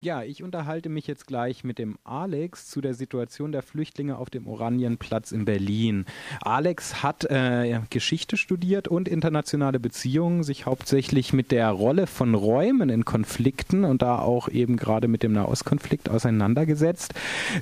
Ja, ich unterhalte mich jetzt gleich mit dem Alex zu der Situation der Flüchtlinge auf dem Oranienplatz in Berlin. Alex hat äh, Geschichte studiert und internationale Beziehungen, sich hauptsächlich mit der Rolle von Räumen in Konflikten und da auch eben gerade mit dem Nahostkonflikt auseinandergesetzt.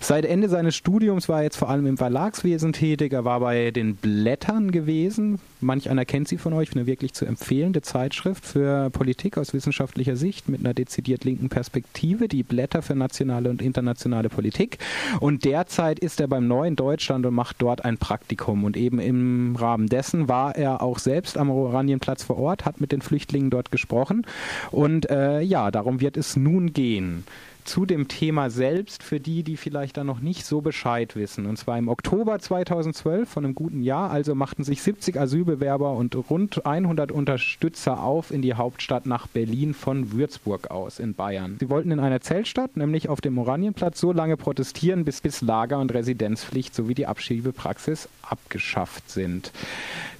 Seit Ende seines Studiums war er jetzt vor allem im Verlagswesen tätig. Er war bei den Blättern gewesen. Manch einer kennt sie von euch, eine wirklich zu empfehlende Zeitschrift für Politik aus wissenschaftlicher Sicht mit einer dezidiert linken Perspektive die Blätter für nationale und internationale Politik. Und derzeit ist er beim Neuen Deutschland und macht dort ein Praktikum. Und eben im Rahmen dessen war er auch selbst am Oranienplatz vor Ort, hat mit den Flüchtlingen dort gesprochen. Und äh, ja, darum wird es nun gehen zu dem Thema selbst für die, die vielleicht da noch nicht so Bescheid wissen. Und zwar im Oktober 2012, von einem guten Jahr, also machten sich 70 Asylbewerber und rund 100 Unterstützer auf in die Hauptstadt nach Berlin von Würzburg aus in Bayern. Sie wollten in einer Zeltstadt, nämlich auf dem Oranienplatz, so lange protestieren, bis, bis Lager- und Residenzpflicht sowie die Abschiebepraxis abgeschafft sind.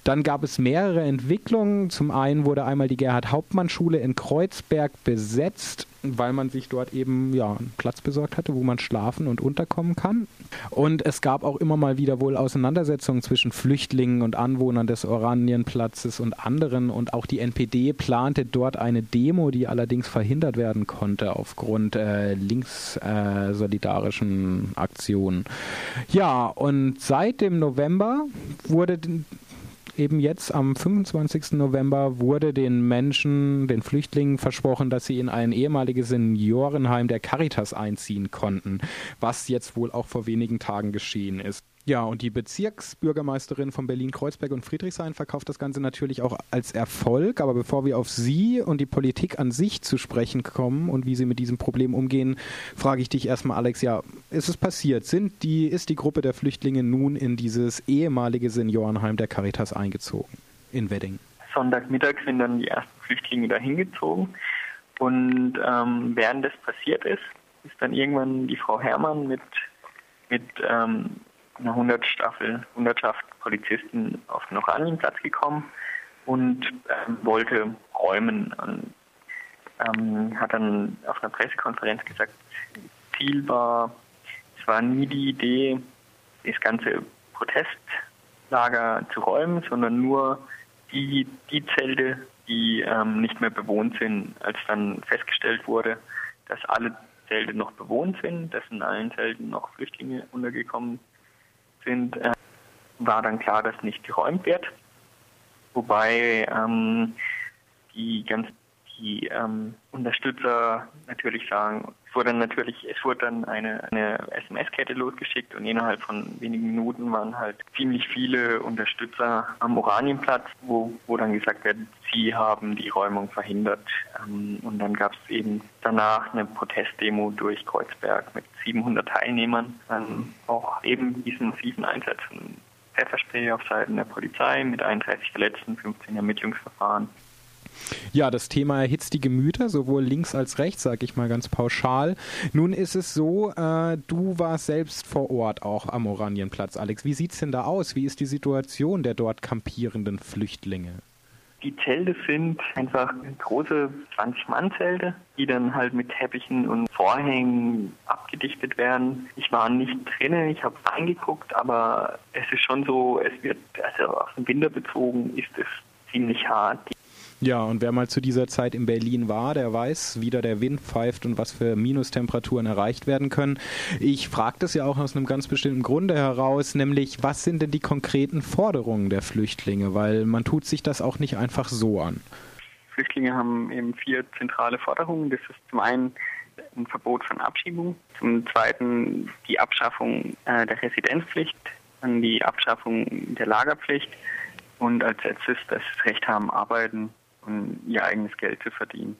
Dann gab es mehrere Entwicklungen. Zum einen wurde einmal die Gerhard-Hauptmann-Schule in Kreuzberg besetzt, weil man sich dort eben ja, einen Platz besorgt hatte, wo man schlafen und unterkommen kann. Und es gab auch immer mal wieder wohl Auseinandersetzungen zwischen Flüchtlingen und Anwohnern des Oranienplatzes und anderen. Und auch die NPD plante dort eine Demo, die allerdings verhindert werden konnte aufgrund äh, linkssolidarischen äh, Aktionen. Ja, und seit dem November wurde eben jetzt am 25. November wurde den Menschen, den Flüchtlingen versprochen, dass sie in ein ehemaliges Seniorenheim der Caritas einziehen konnten, was jetzt wohl auch vor wenigen Tagen geschehen ist. Ja, und die Bezirksbürgermeisterin von Berlin-Kreuzberg und Friedrichshain verkauft das Ganze natürlich auch als Erfolg. Aber bevor wir auf Sie und die Politik an sich zu sprechen kommen und wie Sie mit diesem Problem umgehen, frage ich dich erstmal, Alex, ja, ist es passiert? Sind die, ist die Gruppe der Flüchtlinge nun in dieses ehemalige Seniorenheim der Caritas eingezogen in Wedding? Sonntagmittag sind dann die ersten Flüchtlinge da hingezogen. Und ähm, während das passiert ist, ist dann irgendwann die Frau Herrmann mit, mit ähm, einer 100 Staffel, Hundertschaft Polizisten auf den Oranienplatz gekommen und ähm, wollte räumen. Und, ähm, hat dann auf einer Pressekonferenz gesagt, Ziel war, es war nie die Idee, das ganze Protestlager zu räumen, sondern nur die, die Zelte, die ähm, nicht mehr bewohnt sind, als dann festgestellt wurde, dass alle Zelte noch bewohnt sind, dass in allen Zelten noch Flüchtlinge untergekommen sind, äh, war dann klar, dass nicht geräumt wird. Wobei ähm, die ganz die ähm, Unterstützer natürlich sagen, wurde natürlich, es wurde dann eine, eine SMS-Kette losgeschickt und innerhalb von wenigen Minuten waren halt ziemlich viele Unterstützer am Oranienplatz, wo, wo dann gesagt wird, sie haben die Räumung verhindert. Ähm, und dann gab es eben danach eine Protestdemo durch Kreuzberg mit 700 Teilnehmern, dann auch eben diesen massiven Einsatz von Pfefferspray auf Seiten der Polizei mit 31 Verletzten, 15 Ermittlungsverfahren. Ja, das Thema erhitzt die Gemüter, sowohl links als rechts, sage ich mal ganz pauschal. Nun ist es so, äh, du warst selbst vor Ort auch am Oranienplatz, Alex. Wie sieht es denn da aus? Wie ist die Situation der dort kampierenden Flüchtlinge? Die Zelte sind einfach große 20-Mann-Zelte, die dann halt mit Teppichen und Vorhängen abgedichtet werden. Ich war nicht drinnen, ich habe reingeguckt, aber es ist schon so, es wird, also auf den Winter bezogen, ist es ziemlich hart. Ja, und wer mal zu dieser Zeit in Berlin war, der weiß, wie da der Wind pfeift und was für Minustemperaturen erreicht werden können. Ich frage das ja auch aus einem ganz bestimmten Grunde heraus, nämlich was sind denn die konkreten Forderungen der Flüchtlinge? Weil man tut sich das auch nicht einfach so an. Flüchtlinge haben eben vier zentrale Forderungen. Das ist zum einen ein Verbot von Abschiebung, zum zweiten die Abschaffung äh, der Residenzpflicht, dann die Abschaffung der Lagerpflicht und als letztes das Recht haben, arbeiten um ihr eigenes Geld zu verdienen.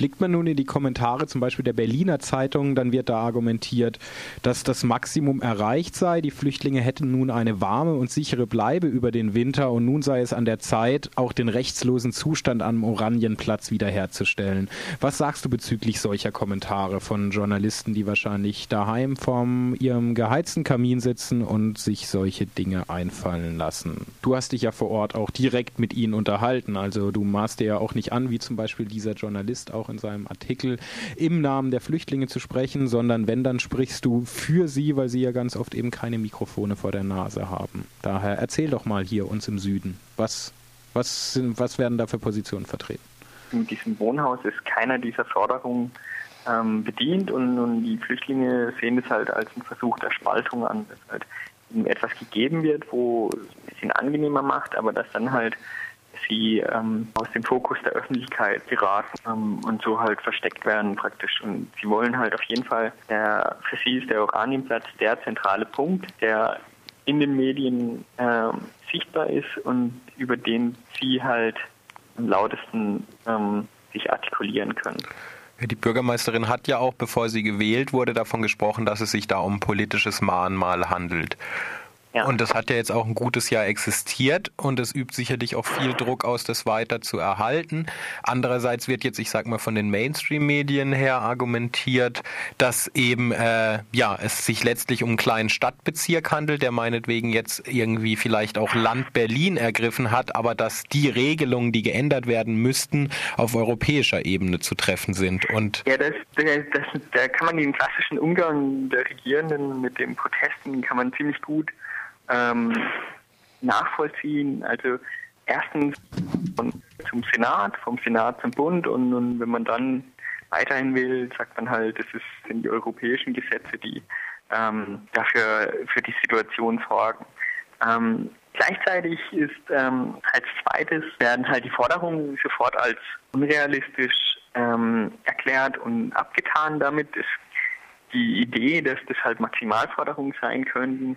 Blickt man nun in die Kommentare zum Beispiel der Berliner Zeitung, dann wird da argumentiert, dass das Maximum erreicht sei. Die Flüchtlinge hätten nun eine warme und sichere Bleibe über den Winter und nun sei es an der Zeit, auch den rechtslosen Zustand am Oranienplatz wiederherzustellen. Was sagst du bezüglich solcher Kommentare von Journalisten, die wahrscheinlich daheim vor ihrem geheizten Kamin sitzen und sich solche Dinge einfallen lassen? Du hast dich ja vor Ort auch direkt mit ihnen unterhalten, also du maßt dir ja auch nicht an, wie zum Beispiel dieser Journalist auch in seinem Artikel, im Namen der Flüchtlinge zu sprechen, sondern wenn, dann sprichst du für sie, weil sie ja ganz oft eben keine Mikrofone vor der Nase haben. Daher erzähl doch mal hier uns im Süden, was, was, sind, was werden da für Positionen vertreten? In diesem Wohnhaus ist keiner dieser Forderungen ähm, bedient und, und, die Flüchtlinge sehen das halt als einen Versuch der Spaltung an, dass halt etwas gegeben wird, wo es ein bisschen angenehmer macht, aber dass dann halt sie ähm, aus dem Fokus der Öffentlichkeit geraten ähm, und so halt versteckt werden praktisch. Und sie wollen halt auf jeden Fall, der, für sie ist der Oranienplatz der zentrale Punkt, der in den Medien äh, sichtbar ist und über den sie halt am lautesten ähm, sich artikulieren können. Die Bürgermeisterin hat ja auch, bevor sie gewählt wurde, davon gesprochen, dass es sich da um politisches Mahnmal handelt. Ja. Und das hat ja jetzt auch ein gutes Jahr existiert und es übt sicherlich auch viel Druck aus, das weiter zu erhalten. Andererseits wird jetzt, ich sag mal, von den Mainstream-Medien her argumentiert, dass eben äh, ja es sich letztlich um einen kleinen Stadtbezirk handelt, der meinetwegen jetzt irgendwie vielleicht auch Land Berlin ergriffen hat, aber dass die Regelungen, die geändert werden müssten, auf europäischer Ebene zu treffen sind. Und ja, das, das, das, da kann man den klassischen Umgang der Regierenden mit den Protesten kann man ziemlich gut ähm, nachvollziehen. Also erstens zum Senat, vom Senat zum Bund und, und, wenn man dann weiterhin will, sagt man halt, es sind die europäischen Gesetze, die ähm, dafür für die Situation sorgen. Ähm, gleichzeitig ist ähm, als zweites werden halt die Forderungen sofort als unrealistisch ähm, erklärt und abgetan. Damit ist die Idee, dass das halt Maximalforderungen sein könnten,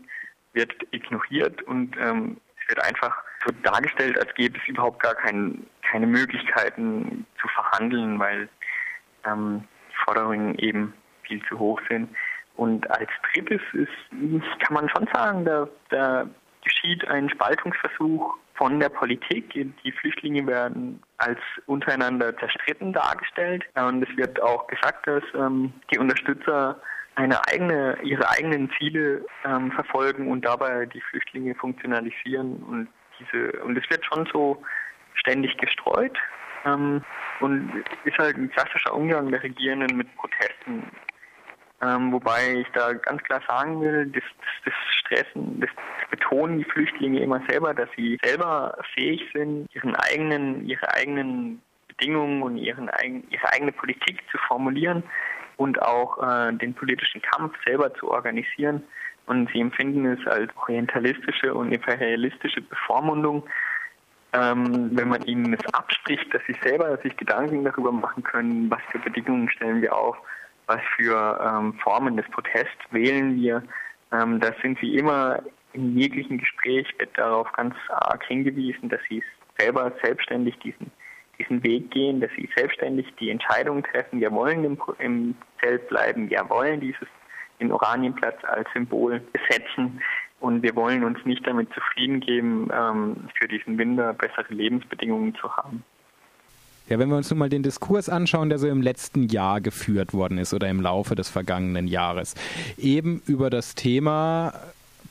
wird ignoriert und ähm, es wird einfach so dargestellt, als gäbe es überhaupt gar kein, keine Möglichkeiten zu verhandeln, weil ähm, die Forderungen eben viel zu hoch sind. Und als drittes ist, kann man schon sagen, da, da geschieht ein Spaltungsversuch von der Politik. Die Flüchtlinge werden als untereinander zerstritten dargestellt. Und es wird auch gesagt, dass ähm, die Unterstützer eine eigene, ihre eigenen Ziele ähm, verfolgen und dabei die Flüchtlinge funktionalisieren und diese und es wird schon so ständig gestreut ähm, und ist halt ein klassischer Umgang der Regierenden mit Protesten. Ähm, wobei ich da ganz klar sagen will, das, das Stressen, das betonen die Flüchtlinge immer selber, dass sie selber fähig sind, ihren eigenen, ihre eigenen Bedingungen und ihren, ihre eigene Politik zu formulieren und auch äh, den politischen Kampf selber zu organisieren. Und sie empfinden es als orientalistische und imperialistische Bevormundung, ähm, wenn man ihnen es abspricht, dass sie selber sich Gedanken darüber machen können, was für Bedingungen stellen wir auf, was für ähm, Formen des Protests wählen wir. Ähm, da sind sie immer in jeglichen Gespräch darauf ganz arg hingewiesen, dass sie selber selbstständig diesen diesen Weg gehen, dass sie selbstständig die Entscheidung treffen, wir wollen im, im Zelt bleiben, wir wollen dieses den Oranienplatz als Symbol besetzen. Und wir wollen uns nicht damit zufrieden geben, ähm, für diesen Winter bessere Lebensbedingungen zu haben. Ja, wenn wir uns nun mal den Diskurs anschauen, der so im letzten Jahr geführt worden ist oder im Laufe des vergangenen Jahres, eben über das Thema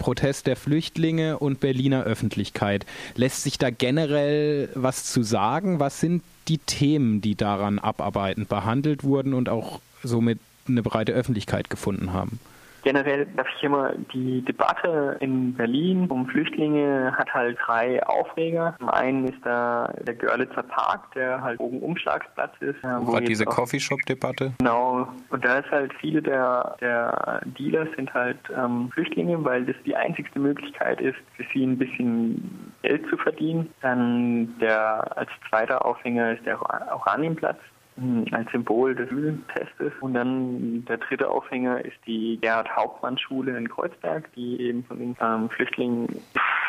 Protest der Flüchtlinge und Berliner Öffentlichkeit. Lässt sich da generell was zu sagen? Was sind die Themen, die daran abarbeitend behandelt wurden und auch somit eine breite Öffentlichkeit gefunden haben? Generell darf ich immer die Debatte in Berlin um Flüchtlinge hat halt drei Aufreger. Zum einen ist da der Görlitzer Park, der halt oben Umschlagsplatz ist. Wo war diese Coffeeshop-Debatte? Genau. Und da ist halt viele der, der Dealer sind halt ähm, Flüchtlinge, weil das die einzigste Möglichkeit ist, für sie ein bisschen Geld zu verdienen. Dann der als zweiter Aufhänger ist der Oranienplatz. Hm, als Symbol des Schultestes. Und dann der dritte Aufhänger ist die Gerhard Hauptmann Schule in Kreuzberg, die eben von den ähm, Flüchtlingen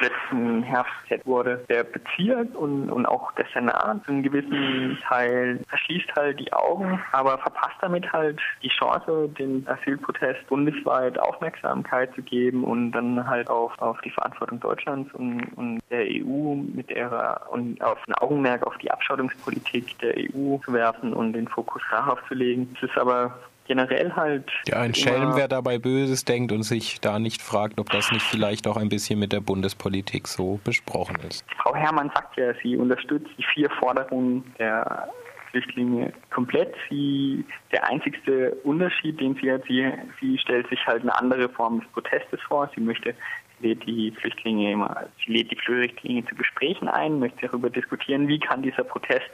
letzten Herbst wurde. Der Bezirk und, und auch der Senat in gewissen Teil verschließt halt die Augen, aber verpasst damit halt die Chance, den Asylprotest bundesweit Aufmerksamkeit zu geben und dann halt auch auf die Verantwortung Deutschlands und, und der EU mit ihrer und auf ein Augenmerk auf die Abschottungspolitik der EU zu werfen und den Fokus darauf zu legen. Es ist aber generell halt. Ja, ein Schelm, wer dabei Böses denkt und sich da nicht fragt, ob das nicht vielleicht auch ein bisschen mit der Bundespolitik so besprochen ist. Frau Herrmann sagt ja, sie unterstützt die vier Forderungen der Flüchtlinge komplett. Sie, der einzigste Unterschied, den sie hat, sie, sie stellt sich halt eine andere Form des Protestes vor. Sie möchte lädt die Flüchtlinge immer, sie lädt die Flüchtlinge zu Gesprächen ein, möchte darüber diskutieren, wie kann dieser Protest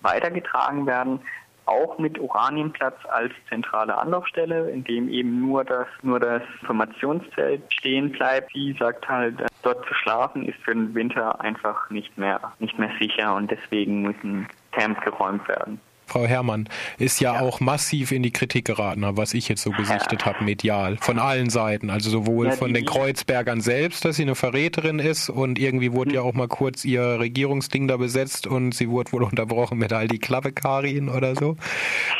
weitergetragen werden, auch mit Oranienplatz als zentrale Anlaufstelle, in dem eben nur das, nur das Informationszelt stehen bleibt. Sie sagt halt, dort zu schlafen ist für den Winter einfach nicht mehr, nicht mehr sicher und deswegen müssen Camps geräumt werden. Frau Herrmann, ist ja, ja, auch massiv in die Kritik geraten, was ich jetzt so gesichtet ja. habe, medial. Von allen Seiten. Also sowohl ja, von den Kreuzbergern selbst, dass sie eine Verräterin ist und irgendwie wurde mhm. ja auch mal kurz ihr Regierungsding da besetzt und sie wurde wohl unterbrochen mit all die Klappekarin oder so,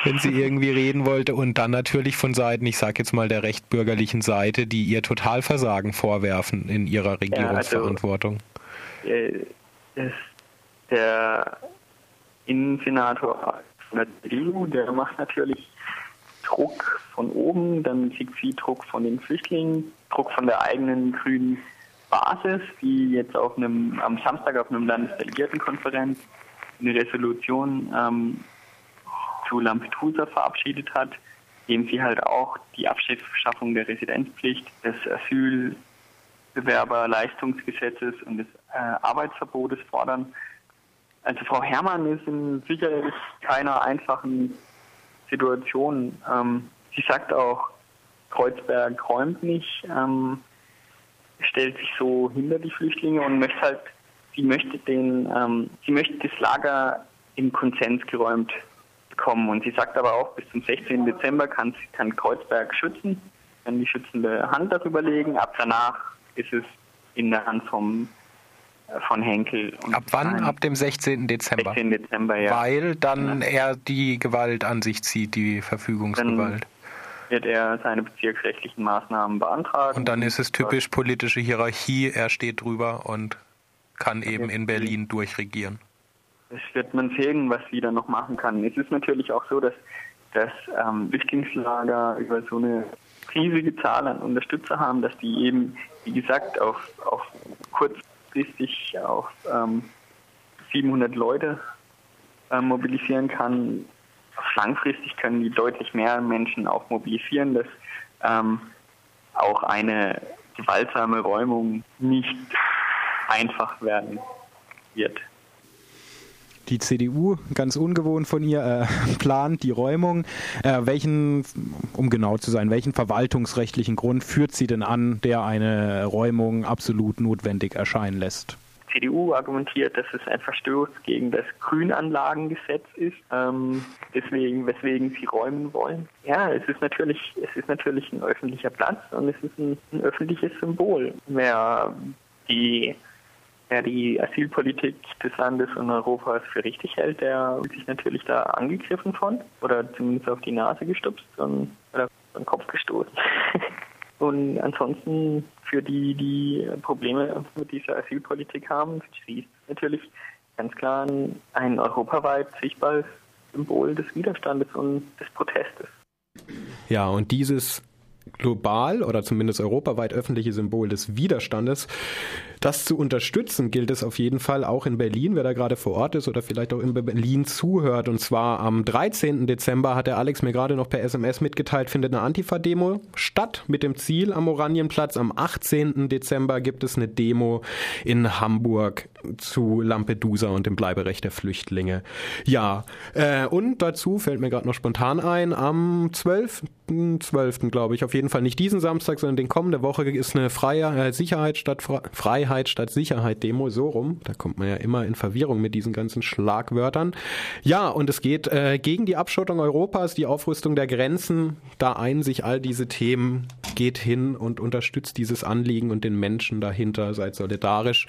wenn sie irgendwie reden wollte. Und dann natürlich von Seiten, ich sag jetzt mal der rechtbürgerlichen Seite, die ihr Totalversagen vorwerfen in ihrer Regierungsverantwortung. Also, der Innensenator der CDU, der macht natürlich Druck von oben, dann kriegt sie Druck von den Flüchtlingen, Druck von der eigenen grünen Basis, die jetzt auf einem, am Samstag auf einem Landesdelegiertenkonferenz eine Resolution ähm, zu Lampedusa verabschiedet hat, indem sie halt auch die Abschaffung der Residenzpflicht, des Asylbewerberleistungsgesetzes und des äh, Arbeitsverbotes fordern. Also Frau Herrmann ist in sicherlich keiner einfachen Situation. Ähm, sie sagt auch, Kreuzberg räumt nicht, ähm, stellt sich so hinter die Flüchtlinge und möchte halt, sie möchte den, ähm, sie möchte das Lager im Konsens geräumt bekommen. Und sie sagt aber auch, bis zum 16. Dezember kann, kann Kreuzberg schützen, kann die schützende Hand darüber legen. Ab danach ist es in der Hand vom von Henkel. Ab wann? Ab dem 16. Dezember. 16. Dezember, ja. Weil dann ja. er die Gewalt an sich zieht, die Verfügungsgewalt. Dann wird er seine bezirksrechtlichen Maßnahmen beantragen. Und dann ist es typisch politische Hierarchie, er steht drüber und kann eben in Berlin durchregieren. Das wird man sehen, was sie dann noch machen kann. Es ist natürlich auch so, dass das ähm, Flüchtlingslager über so eine riesige Zahl an Unterstützer haben, dass die eben, wie gesagt, auf, auf kurz kurzfristig auf ähm, 700 Leute äh, mobilisieren kann. Langfristig können die deutlich mehr Menschen auch mobilisieren, dass ähm, auch eine gewaltsame Räumung nicht einfach werden wird die CDU, ganz ungewohnt von ihr, äh, plant die Räumung. Äh, welchen, um genau zu sein, welchen verwaltungsrechtlichen Grund führt sie denn an, der eine Räumung absolut notwendig erscheinen lässt? Die CDU argumentiert, dass es ein Verstoß gegen das Grünanlagengesetz ist, ähm, deswegen, weswegen sie räumen wollen. Ja, es ist natürlich, es ist natürlich ein öffentlicher Platz und es ist ein, ein öffentliches Symbol. Wer die der die Asylpolitik des Landes und Europas für richtig hält, der sich natürlich da angegriffen von oder zumindest auf die Nase gestupst und, oder den Kopf gestoßen. und ansonsten für die, die Probleme mit dieser Asylpolitik haben, sie ist natürlich ganz klar ein europaweit sichtbares Symbol des Widerstandes und des Protestes. Ja, und dieses global oder zumindest europaweit öffentliche Symbol des Widerstandes das zu unterstützen gilt es auf jeden Fall auch in Berlin, wer da gerade vor Ort ist oder vielleicht auch in Berlin zuhört. Und zwar am 13. Dezember hat der Alex mir gerade noch per SMS mitgeteilt, findet eine Antifa-Demo statt mit dem Ziel am Oranienplatz. Am 18. Dezember gibt es eine Demo in Hamburg zu Lampedusa und dem Bleiberecht der Flüchtlinge. Ja, äh, und dazu fällt mir gerade noch spontan ein, am 12. 12. glaube ich, auf jeden Fall nicht diesen Samstag, sondern den kommende Woche ist eine freie äh, Sicherheit statt Freiheit Freiheit statt Sicherheit Demo, so rum. Da kommt man ja immer in Verwirrung mit diesen ganzen Schlagwörtern. Ja, und es geht äh, gegen die Abschottung Europas, die Aufrüstung der Grenzen. Da ein sich all diese Themen, geht hin und unterstützt dieses Anliegen und den Menschen dahinter. Seid solidarisch.